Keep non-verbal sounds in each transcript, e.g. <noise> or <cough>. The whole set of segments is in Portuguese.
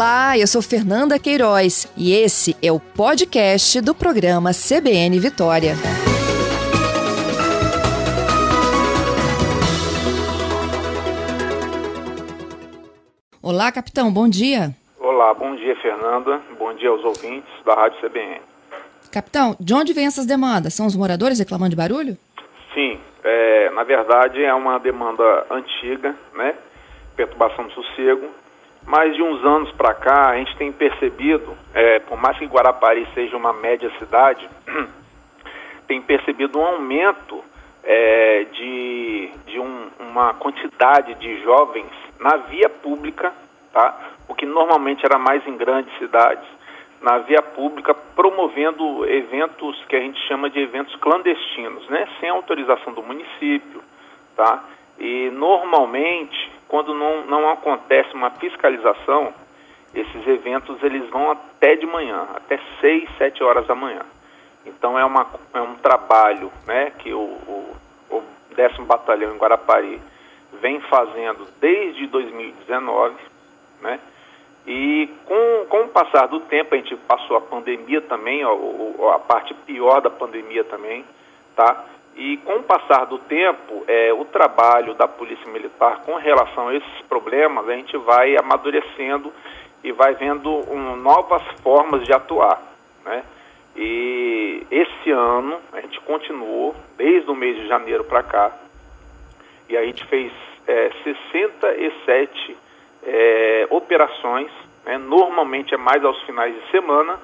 Olá, eu sou Fernanda Queiroz e esse é o podcast do programa CBN Vitória. Olá, capitão, bom dia. Olá, bom dia, Fernanda. Bom dia aos ouvintes da Rádio CBN. Capitão, de onde vêm essas demandas? São os moradores reclamando de barulho? Sim, é, na verdade é uma demanda antiga, né? Perturbação do sossego. Mas de uns anos para cá a gente tem percebido, é, por mais que Guarapari seja uma média cidade, <clears throat> tem percebido um aumento é, de, de um, uma quantidade de jovens na via pública, tá? o que normalmente era mais em grandes cidades, na via pública, promovendo eventos que a gente chama de eventos clandestinos, né? sem autorização do município. Tá? E normalmente, quando não, não acontece uma fiscalização, esses eventos eles vão até de manhã, até 6, 7 horas da manhã. Então é, uma, é um trabalho né, que o, o, o 10 Batalhão em Guarapari vem fazendo desde 2019, né? E com, com o passar do tempo, a gente passou a pandemia também, ó, a parte pior da pandemia também, tá? E com o passar do tempo, é, o trabalho da Polícia Militar com relação a esses problemas, a gente vai amadurecendo e vai vendo um, novas formas de atuar, né? E esse ano a gente continuou, desde o mês de janeiro para cá, e a gente fez é, 67 é, operações, né? normalmente é mais aos finais de semana,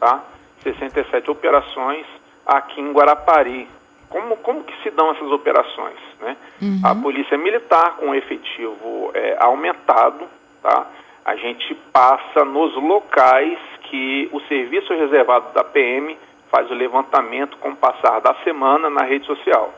tá? 67 operações aqui em Guarapari. Como, como que se dão essas operações? Né? Uhum. A polícia militar com efetivo é, aumentado, tá? a gente passa nos locais que o serviço reservado da PM faz o levantamento com o passar da semana na rede social.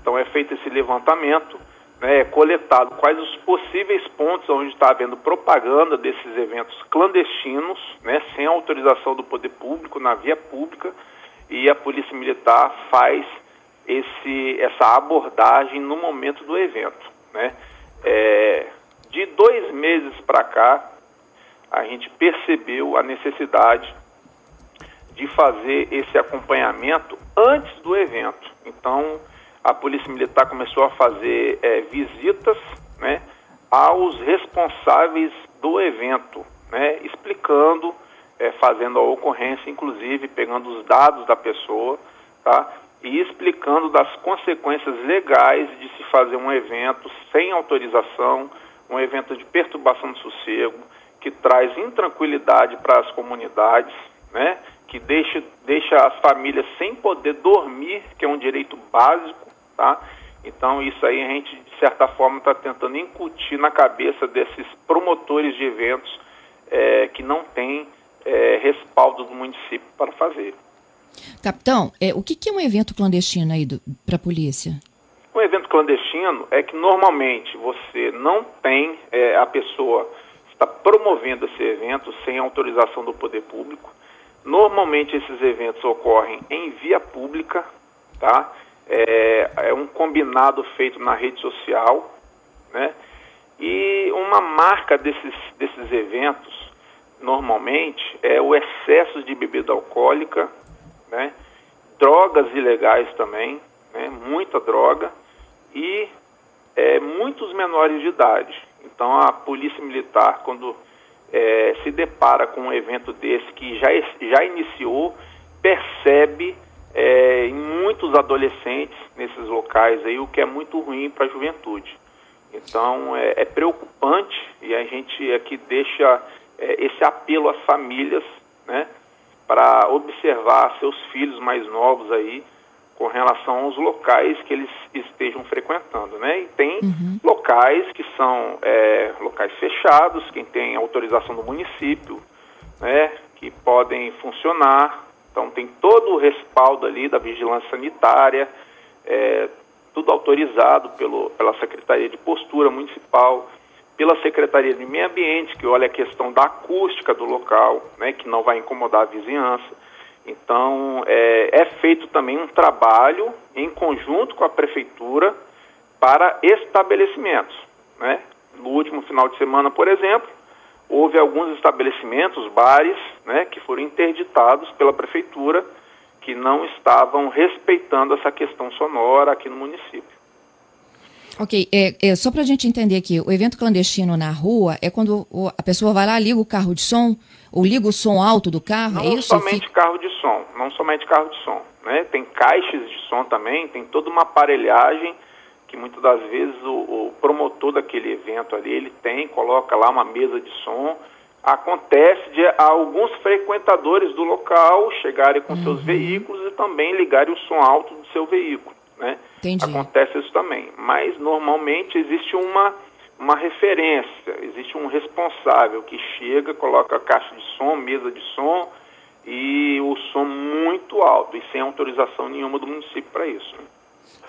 Então é feito esse levantamento, né, coletado quais os possíveis pontos onde está havendo propaganda desses eventos clandestinos, né, sem autorização do poder público, na via pública, e a Polícia Militar faz esse, essa abordagem no momento do evento. Né. É, de dois meses para cá, a gente percebeu a necessidade de fazer esse acompanhamento antes do evento. Então, a Polícia Militar começou a fazer é, visitas né, aos responsáveis do evento, né, explicando, é, fazendo a ocorrência, inclusive pegando os dados da pessoa, tá, e explicando das consequências legais de se fazer um evento sem autorização, um evento de perturbação de sossego, que traz intranquilidade para as comunidades, né, que deixa, deixa as famílias sem poder dormir, que é um direito básico, tá? Então isso aí a gente, de certa forma, está tentando incutir na cabeça desses promotores de eventos é, que não têm é, respaldo do município para fazer. Capitão, é, o que, que, é um evento clandestino aí para a polícia? Um evento clandestino é que normalmente você não tem, é, a pessoa está promovendo esse evento sem autorização do poder público. Normalmente esses eventos ocorrem em via pública, tá? é, é um combinado feito na rede social, né? E uma marca desses, desses eventos, normalmente, é o excesso de bebida alcoólica, né? drogas ilegais também, né? muita droga, e é, muitos menores de idade. Então a polícia militar, quando é, se depara com um evento desse que já, já iniciou, percebe é, em muitos adolescentes nesses locais aí, o que é muito ruim para a juventude. Então é, é, preocupante e a gente aqui deixa é, esse apelo às famílias, né, para observar seus filhos mais novos aí com relação aos locais que eles estejam frequentando, né? E tem uhum. locais que são é, locais fechados, quem tem autorização do município, né, que podem funcionar então tem todo o respaldo ali da vigilância sanitária, é, tudo autorizado pelo, pela Secretaria de Postura Municipal, pela Secretaria de Meio Ambiente, que olha a questão da acústica do local, né, que não vai incomodar a vizinhança. Então é, é feito também um trabalho em conjunto com a Prefeitura para estabelecimentos. Né? No último final de semana, por exemplo, houve alguns estabelecimentos, bares, né, que foram interditados pela prefeitura, que não estavam respeitando essa questão sonora aqui no município. Ok, é, é só para a gente entender aqui, o evento clandestino na rua é quando a pessoa vai lá, liga o carro de som, ou liga o som alto do carro, não é isso? somente fica... carro de som, não somente carro de som, né? Tem caixas de som também, tem toda uma aparelhagem que muitas das vezes o, o, promotor daquele evento ali, ele tem, coloca lá uma mesa de som. Acontece de alguns frequentadores do local chegarem com uhum. seus veículos e também ligarem o som alto do seu veículo, né? Entendi. Acontece isso também, mas normalmente existe uma uma referência, existe um responsável que chega, coloca a caixa de som, mesa de som e o som muito alto e sem autorização nenhuma do município para isso. Né?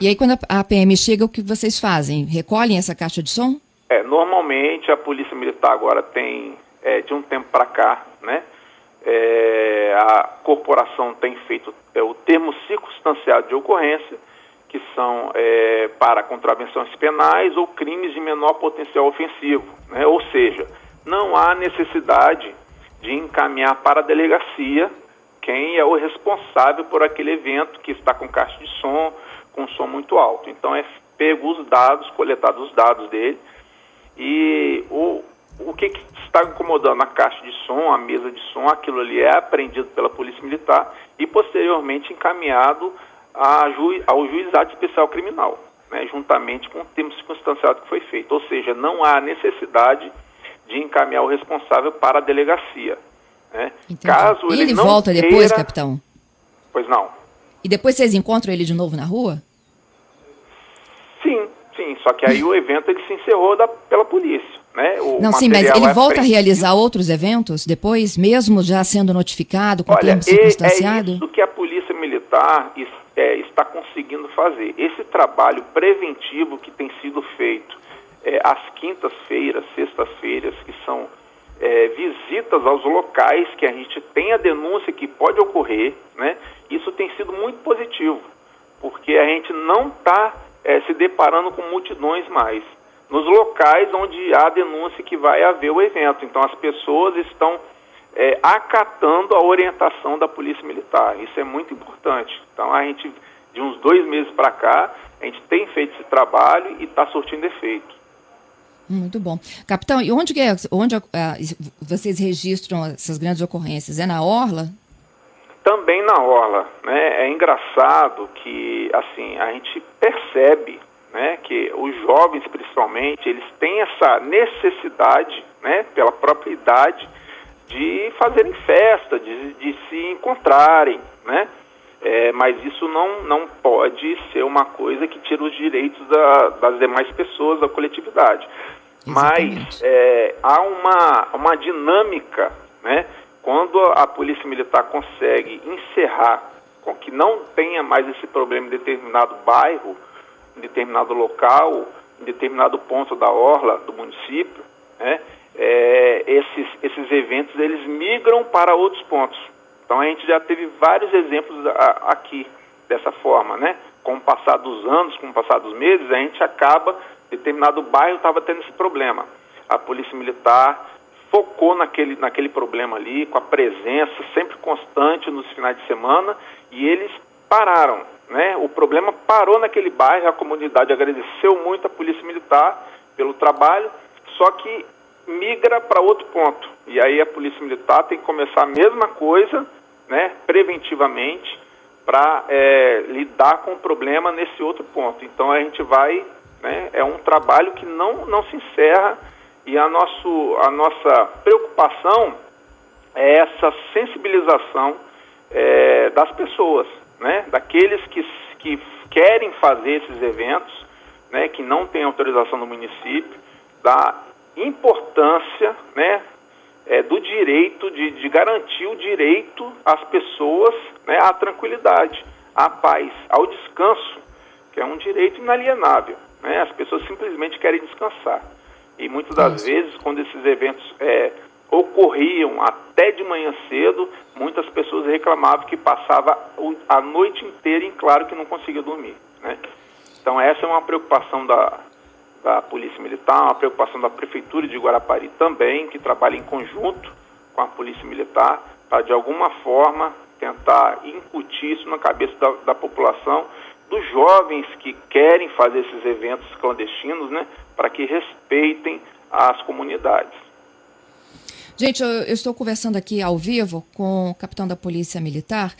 E aí, quando a PM chega, o que vocês fazem? Recolhem essa caixa de som? É, normalmente a Polícia Militar agora tem, é, de um tempo para cá, né? É, a corporação tem feito é, o termo circunstanciado de ocorrência, que são é, para contravenções penais ou crimes de menor potencial ofensivo. Né? Ou seja, não há necessidade de encaminhar para a delegacia quem é o responsável por aquele evento que está com caixa de som, com som muito alto. Então é pego os dados, coletados os dados dele e o, o que, que está incomodando a caixa de som, a mesa de som, aquilo ali é apreendido pela Polícia Militar e posteriormente encaminhado ju, ao Juizado Especial Criminal, né, juntamente com o termo circunstanciado que foi feito. Ou seja, não há necessidade de encaminhar o responsável para a delegacia. Né? Caso ele, ele volta queira... depois, capitão? Pois não. E depois vocês encontram ele de novo na rua? Sim, sim. Só que aí o evento ele se encerrou da, pela polícia. Né? O Não, sim, mas ele é volta a realizar outros eventos depois, mesmo já sendo notificado com Olha, termo circunstanciado? É isso que a Polícia Militar é, está conseguindo fazer. Esse trabalho preventivo que tem sido feito é, às quintas-feiras, sextas-feiras, que são é, visitas aos locais que a gente tem a denúncia que pode ocorrer, né? Isso tem sido muito positivo, porque a gente não está é, se deparando com multidões mais. Nos locais onde há denúncia que vai haver o evento. Então as pessoas estão é, acatando a orientação da Polícia Militar. Isso é muito importante. Então a gente, de uns dois meses para cá, a gente tem feito esse trabalho e está surtindo efeito. Muito bom. Capitão, e onde, é, onde uh, vocês registram essas grandes ocorrências? É na Orla? também na orla, né? É engraçado que assim a gente percebe, né, que os jovens principalmente eles têm essa necessidade, né, pela própria idade, de fazerem festa, de, de se encontrarem, né? É, mas isso não, não pode ser uma coisa que tira os direitos da, das demais pessoas, da coletividade. Exatamente. Mas é, há uma, uma dinâmica né, quando a Polícia Militar consegue encerrar com que não tenha mais esse problema em determinado bairro, em determinado local, em determinado ponto da orla do município, né, é, esses, esses eventos eles migram para outros pontos. Então a gente já teve vários exemplos a, aqui dessa forma, né? Com o passar dos anos, com o passar dos meses, a gente acaba, determinado bairro estava tendo esse problema. A Polícia Militar focou naquele, naquele problema ali, com a presença sempre constante nos finais de semana, e eles pararam. Né? O problema parou naquele bairro, a comunidade agradeceu muito a Polícia Militar pelo trabalho, só que migra para outro ponto. E aí a Polícia Militar tem que começar a mesma coisa, né, preventivamente, para é, lidar com o problema nesse outro ponto. Então a gente vai, né, é um trabalho que não, não se encerra e a, nosso, a nossa preocupação é essa sensibilização é, das pessoas, né? daqueles que, que querem fazer esses eventos, né? que não têm autorização do município, da importância né? É, do direito, de, de garantir o direito às pessoas né? à tranquilidade, à paz, ao descanso, que é um direito inalienável. Né? As pessoas simplesmente querem descansar. E muitas das vezes, quando esses eventos é, ocorriam até de manhã cedo, muitas pessoas reclamavam que passava a noite inteira em claro que não conseguia dormir. Né? Então essa é uma preocupação da, da Polícia Militar, uma preocupação da Prefeitura de Guarapari também, que trabalha em conjunto com a Polícia Militar, para de alguma forma tentar incutir isso na cabeça da, da população, dos jovens que querem fazer esses eventos clandestinos, né, para que respeitem as comunidades. Gente, eu, eu, estou conversando aqui ao vivo com o capitão da Polícia Militar,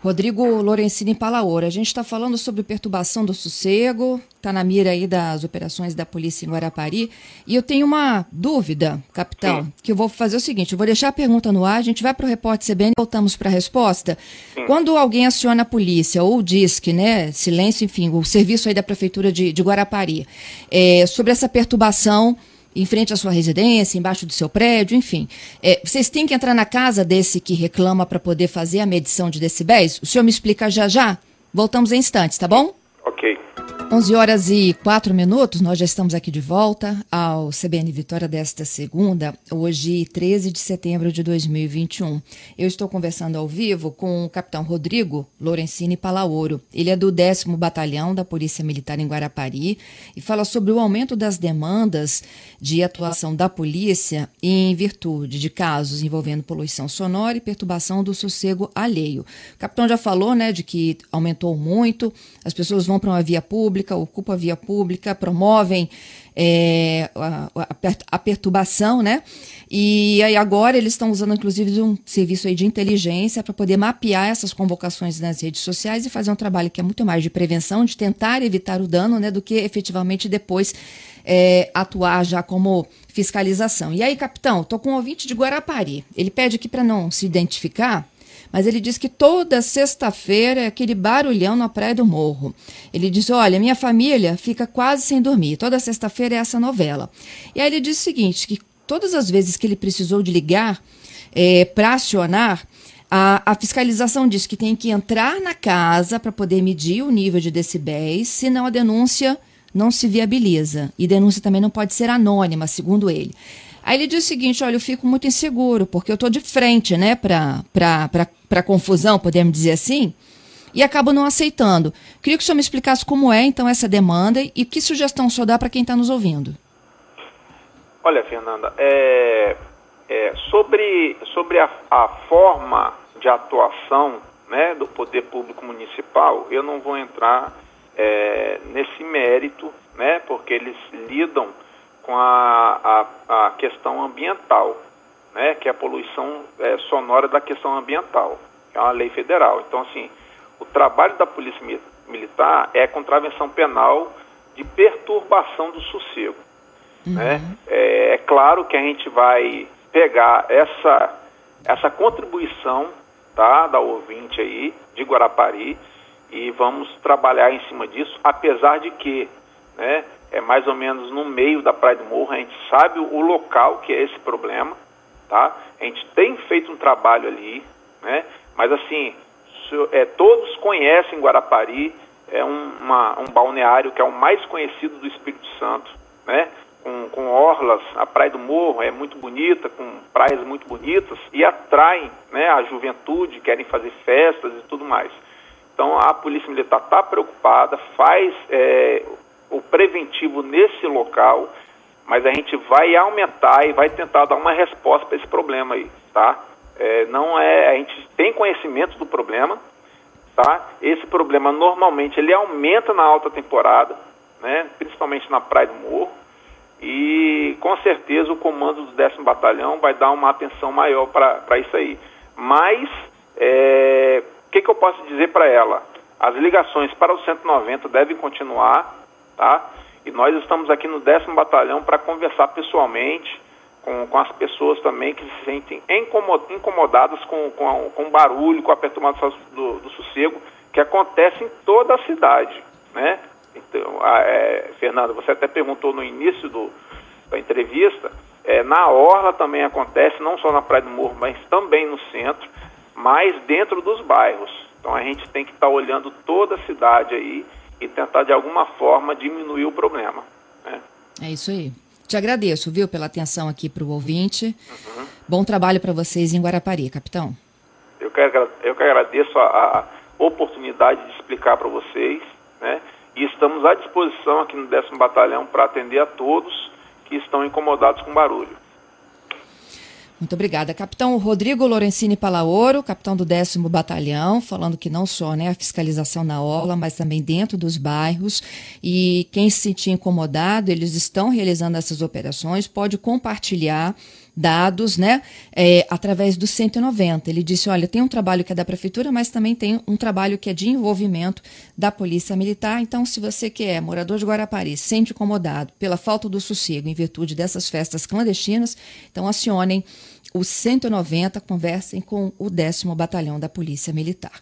Rodrigo Lorenzini Palaora. A gente está falando sobre perturbação do sossego, está na mira aí das operações da polícia em Guarapari. E eu tenho uma dúvida, capitão, Sim. que eu vou fazer o seguinte: eu vou deixar a pergunta no ar, a gente vai para o repórter CBN e voltamos para a resposta. Sim. Quando alguém aciona a polícia ou diz que, né, silêncio, enfim, o serviço aí da Prefeitura de, de Guarapari, é, sobre essa perturbação em frente à sua residência, embaixo do seu prédio, enfim. É, vocês têm que entrar na casa desse que reclama para poder fazer a medição de decibéis? O senhor me explica já já? Voltamos em instantes, tá bom? Ok. 11 horas e 4 minutos, nós já estamos aqui de volta ao CBN Vitória desta segunda, hoje 13 de setembro de 2021. Eu estou conversando ao vivo com o capitão Rodrigo Lorenzini Palaoro. Ele é do 10 Batalhão da Polícia Militar em Guarapari e fala sobre o aumento das demandas de atuação da polícia em virtude de casos envolvendo poluição sonora e perturbação do sossego alheio. O capitão já falou, né, de que aumentou muito, as pessoas vão para uma via pública, ocupam a via pública, promovem é, a, a, perturbação, né? E aí agora eles estão usando inclusive um serviço de inteligência para poder mapear essas convocações nas redes sociais e fazer um trabalho que é muito mais de prevenção, de tentar evitar o dano, né, do que efetivamente depois é, atuar já como fiscalização. E aí, capitão, tô com um ouvinte de Guarapari. Ele pede aqui para não se identificar mas ele diz que toda sexta-feira é aquele barulhão na Praia do Morro. Ele diz: Olha, minha família fica quase sem dormir. Toda sexta-feira é essa novela. E aí ele diz o seguinte: que todas as vezes que ele precisou de ligar é, para acionar, a, a, fiscalização diz que tem que entrar na casa para poder medir o nível de decibéis, senão a denúncia não se viabiliza. E denúncia também não pode ser anônima, segundo ele. Aí ele diz o seguinte: olha, eu fico muito inseguro, porque eu estou de frente né, para a confusão, podemos dizer assim, e acabo não aceitando. Queria que o senhor me explicasse como é, então, essa demanda e que sugestão o senhor dá para quem está nos ouvindo. Olha, Fernanda, é, é, sobre, sobre a, a forma de atuação né, do poder público municipal, eu não vou entrar é, nesse mérito, né, porque eles lidam com a, a, a questão ambiental, né, que é a poluição é, sonora da questão ambiental, que é uma lei federal. Então, assim, o trabalho da Polícia Militar é contravenção penal de perturbação do sossego. Uhum. Né? É, é, claro que a gente vai pegar essa, essa contribuição tá, da ouvinte aí, de Guarapari, e vamos trabalhar em cima disso, apesar de que né, é mais ou menos no meio da Praia do Morro, a gente sabe o local que é esse problema, tá? A gente tem feito um trabalho ali, né? Mas assim, é, todos conhecem Guarapari, é um, uma, um balneário que é o mais conhecido do Espírito Santo, né? Com, com orlas, a Praia do Morro é muito bonita, com praias muito bonitas e atraem né, a juventude, querem fazer festas e tudo mais. Então a Polícia Militar está preocupada, faz é, o preventivo nesse local, mas a gente vai aumentar e vai tentar dar uma resposta para esse problema aí, tá? É, não é, a gente tem conhecimento do problema, tá? Esse problema normalmente ele aumenta na alta temporada, né? Principalmente na Praia do Morro. E com certeza o comando do 10 Batalhão vai dar uma atenção maior para isso aí. Mas é, o que, que eu posso dizer para ela? As ligações para o 190 devem continuar, tá? E nós estamos aqui no décimo batalhão para conversar pessoalmente com, com as pessoas também que se sentem incomodadas com, com, com o barulho, com a perturbação do, do sossego, que acontece em toda a cidade, né? Então, a, é, Fernanda, você até perguntou no início do, da entrevista, é, na Orla também acontece, não só na Praia do Morro, mas também no centro, mas dentro dos bairros. Então a gente tem que estar tá olhando toda a cidade aí e tentar de alguma forma diminuir o problema. Né? É isso aí. Te agradeço, viu, pela atenção aqui para o ouvinte. Uhum. Bom trabalho para vocês em Guarapari, capitão. Eu que, eu que agradeço a, a oportunidade de explicar para vocês, né? e estamos à disposição aqui no 10 Batalhão para atender a todos que estão incomodados com barulho. Muito obrigada. Capitão Rodrigo Lorenzini Palaoro, capitão do 10 Batalhão, falando que não só né, a fiscalização na orla, mas também dentro dos bairros. E quem se sentir incomodado, eles estão realizando essas operações, pode compartilhar dados, né, é, através do 190. Ele disse, olha, tem um trabalho que é da prefeitura, mas também tem um trabalho que é de envolvimento da polícia militar. Então, se você que é morador de Guarapari, se sente incomodado pela falta do sossego em virtude dessas festas clandestinas, então acionem o 190, conversem com o 10 Batalhão da Polícia Militar.